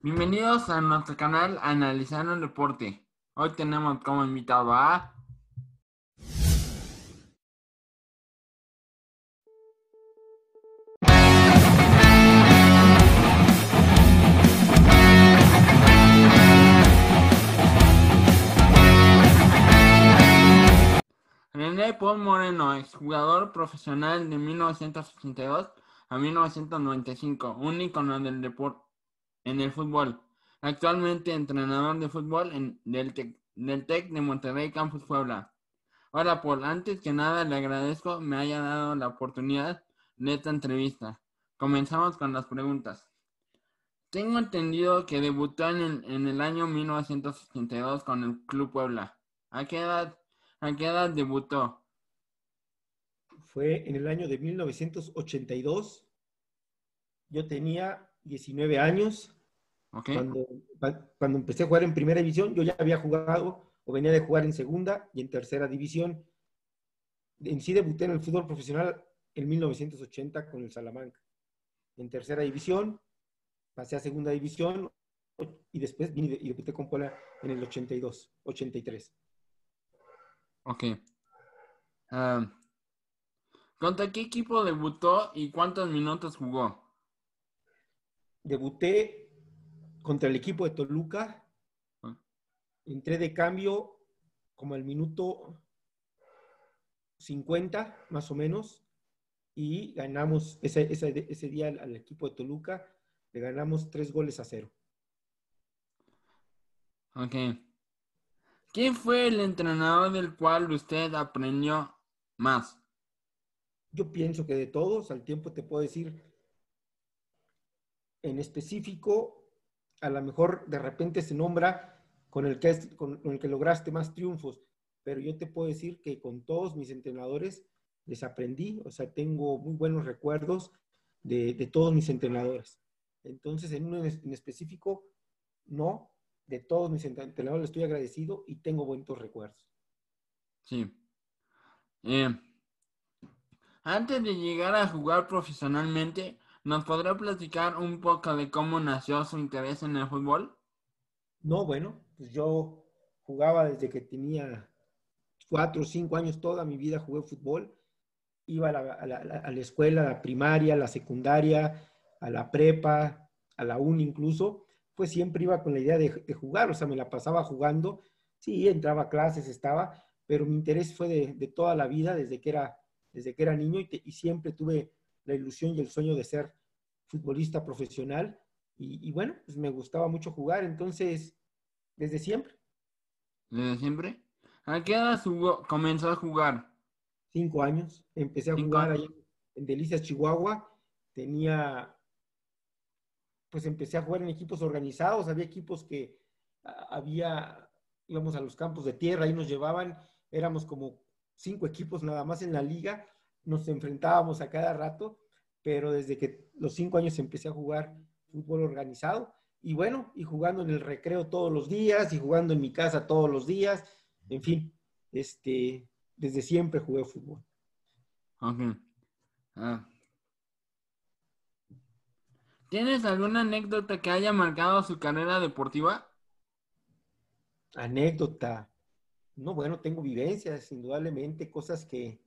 Bienvenidos a nuestro canal Analizando el Deporte. Hoy tenemos como invitado a... René Paul Moreno, exjugador profesional de 1982 a 1995, un icono del deporte en el fútbol. Actualmente entrenador de fútbol en, del, Tec, del TEC de Monterrey Campus Puebla. Hola Paul, antes que nada le agradezco me haya dado la oportunidad de esta entrevista. Comenzamos con las preguntas. Tengo entendido que debutó en el, en el año 1982 con el Club Puebla. ¿A qué edad, a qué edad debutó? Fue en el año de 1982. Yo tenía 19 años. Okay. Cuando, cuando empecé a jugar en primera división, yo ya había jugado o venía de jugar en segunda y en tercera división. En sí debuté en el fútbol profesional en 1980 con el Salamanca. En tercera división, pasé a segunda división y después vine y debuté con Puebla en el 82, 83. Ok. Uh, ¿Contra qué equipo debutó y cuántos minutos jugó? Debuté contra el equipo de Toluca. Entré de cambio como al minuto 50, más o menos, y ganamos ese, ese, ese día al, al, equipo de Toluca, le ganamos tres goles a cero. Ok. ¿Quién fue el entrenador del cual usted aprendió más? Yo pienso que de todos, al tiempo te puedo decir, en específico, a lo mejor de repente se nombra con el que, el que lograste más triunfos, pero yo te puedo decir que con todos mis entrenadores les aprendí, o sea, tengo muy buenos recuerdos de, de todos mis entrenadores. Entonces, en uno en específico, no, de todos mis entrenadores les estoy agradecido y tengo buenos recuerdos. Sí. Eh, antes de llegar a jugar profesionalmente, ¿nos podrá platicar un poco de cómo nació su interés en el fútbol? No, bueno, pues yo jugaba desde que tenía cuatro o cinco años, toda mi vida jugué fútbol. Iba a la, escuela, a la primaria, a la secundaria, a la prepa, a la uni incluso, pues siempre iba con la idea de, jugar, o sea, me la pasaba jugando. Sí, entraba a clases, estaba, pero mi interés fue de, toda la vida, desde que era, desde que era niño, y siempre tuve la ilusión y el sueño de ser futbolista profesional. Y, y, bueno, pues me gustaba mucho jugar, entonces, desde siempre. ¿Desde siempre? ¿A qué edad jugó, comenzó a jugar? Cinco años. Empecé a Cinco jugar años. ahí en Delicias, Chihuahua. Tenía, pues empecé a jugar en equipos organizados. Había equipos que había, íbamos a los campos de tierra, ahí nos llevaban, éramos como cinco equipos nada más en la liga. Nos enfrentábamos a cada rato pero desde que los cinco años empecé a jugar fútbol organizado y bueno, y jugando en el recreo todos los días y jugando en mi casa todos los días, en fin, este, desde siempre jugué fútbol. Ah. ¿Tienes alguna anécdota que haya marcado su carrera deportiva? Anécdota. No, bueno, tengo vivencias, indudablemente, cosas que,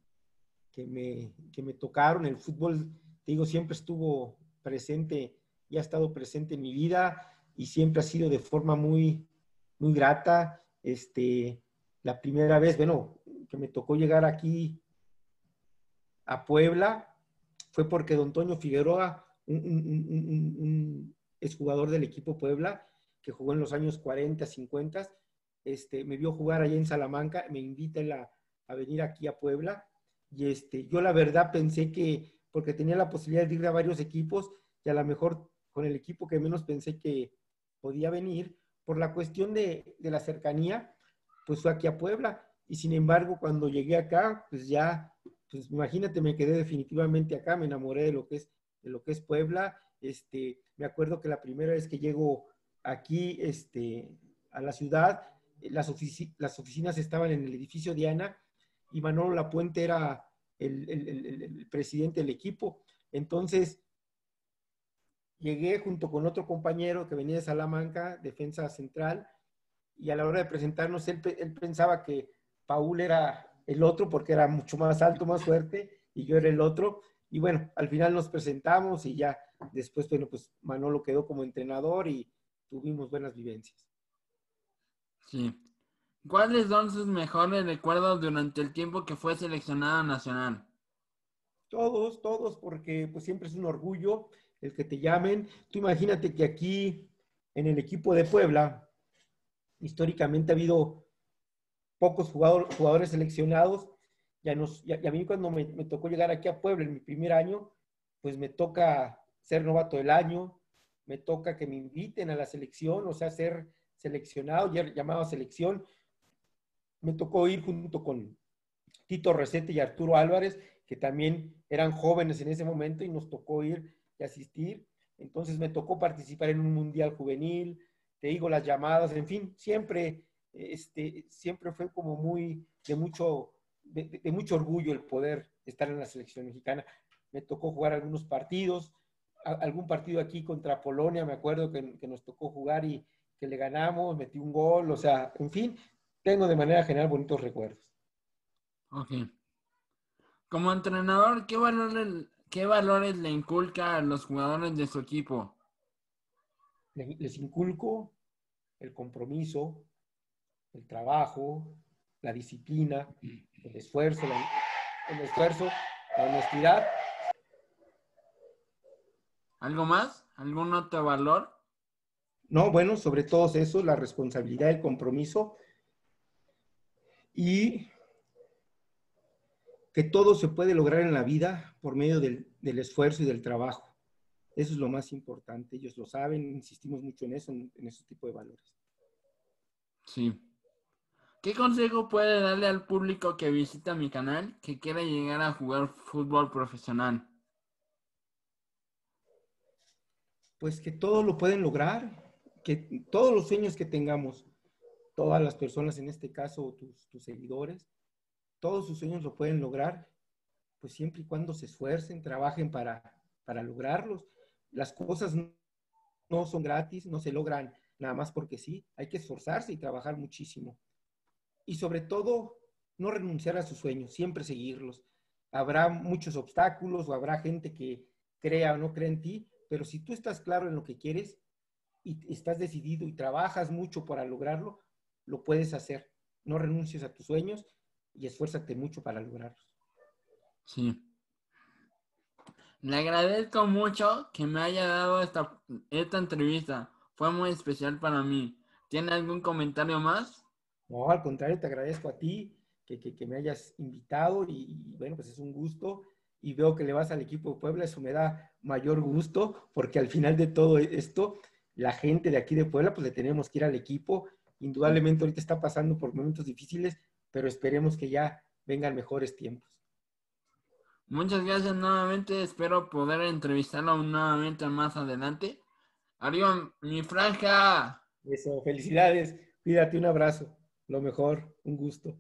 que, me, que me tocaron. El fútbol te digo, siempre estuvo presente y ha estado presente en mi vida y siempre ha sido de forma muy, muy grata. Este, la primera vez, bueno, que me tocó llegar aquí a Puebla fue porque don Toño Figueroa, un, un, exjugador del equipo Puebla, que jugó en los años 40, 50, este, me vio jugar allá en Salamanca, me invita a, a venir aquí a Puebla y este, yo la verdad pensé que porque tenía la posibilidad de ir a varios equipos y a lo mejor con el equipo que menos pensé que podía venir, por la cuestión de, la cercanía, pues fue aquí a Puebla. Y sin embargo, cuando llegué acá, pues ya, pues imagínate, me quedé definitivamente acá, me enamoré de lo que es, de lo que es Puebla. Este, me acuerdo que la primera vez que llego aquí este, a la ciudad, las, las oficinas estaban en el edificio Diana y Manolo Lapuente era el, presidente del equipo. Entonces, llegué junto con otro compañero que venía de Salamanca, defensa central, y a la hora de presentarnos, él, él pensaba que Paul era el otro porque era mucho más alto, más fuerte, y yo era el otro. Y bueno, al final nos presentamos y ya después, bueno, pues Manolo quedó como entrenador y tuvimos buenas vivencias. Sí. ¿Cuáles son sus mejores recuerdos durante el tiempo que fue seleccionado nacional? Todos, todos, porque pues siempre es un orgullo el que te llamen. Tú imagínate que aquí en el equipo de Puebla, históricamente ha habido pocos jugadores seleccionados. Ya nos, y a mí cuando me, me, tocó llegar aquí a Puebla en mi primer año, pues me toca ser novato del año, me toca que me inviten a la selección, o sea, ser seleccionado, llamado a selección. Me tocó ir junto con Tito Recete y Arturo Álvarez, que también eran jóvenes en ese momento y nos tocó ir y asistir. Entonces me tocó participar en un mundial juvenil, te digo las llamadas, en fin, siempre, este, siempre fue como muy de mucho, de, mucho orgullo el poder estar en la selección mexicana. Me tocó jugar algunos partidos, algún partido aquí contra Polonia, me acuerdo que, que nos tocó jugar y que le ganamos, metí un gol, o sea, en fin, tengo de manera general bonitos recuerdos. Ok. Como entrenador, ¿qué valores, qué valores le inculca a los jugadores de su equipo? Les inculco el compromiso, el trabajo, la disciplina, el esfuerzo, el esfuerzo, la honestidad. ¿Algo más? ¿Algún otro valor? No, bueno, sobre todo eso, la responsabilidad, el compromiso y que todo se puede lograr en la vida por medio del, esfuerzo y del trabajo. Eso es lo más importante. Ellos lo saben, insistimos mucho en eso, en, ese tipo de valores. Sí. ¿Qué consejo puede darle al público que visita mi canal que quiera llegar a jugar fútbol profesional? Pues que todo lo pueden lograr, que todos los sueños que tengamos, todas las personas, en este caso tus, tus seguidores, todos sus sueños lo pueden lograr, pues siempre y cuando se esfuercen, trabajen para, para lograrlos. Las cosas no son gratis, no se logran nada más porque sí, hay que esforzarse y trabajar muchísimo. Y sobre todo, no renunciar a sus sueños, siempre seguirlos. Habrá muchos obstáculos o habrá gente que crea o no crea en ti, pero si tú estás claro en lo que quieres y estás decidido y trabajas mucho para lograrlo, lo puedes hacer. No renuncies a tus sueños y esfuérzate mucho para lograrlos. Sí. Le agradezco mucho que me haya dado esta, esta entrevista. Fue muy especial para mí. ¿Tiene algún comentario más? No, al contrario, te agradezco a ti que, que, me hayas invitado y, bueno, pues es un gusto y veo que le vas al equipo de Puebla, eso me da mayor gusto porque al final de todo esto, la gente de aquí de Puebla, pues le tenemos que ir al equipo. Indudablemente ahorita está pasando por momentos difíciles, pero esperemos que ya vengan mejores tiempos. Muchas gracias nuevamente, espero poder entrevistarlo nuevamente más adelante. Arriba, mi franja. Eso, felicidades, cuídate, un abrazo, lo mejor, un gusto.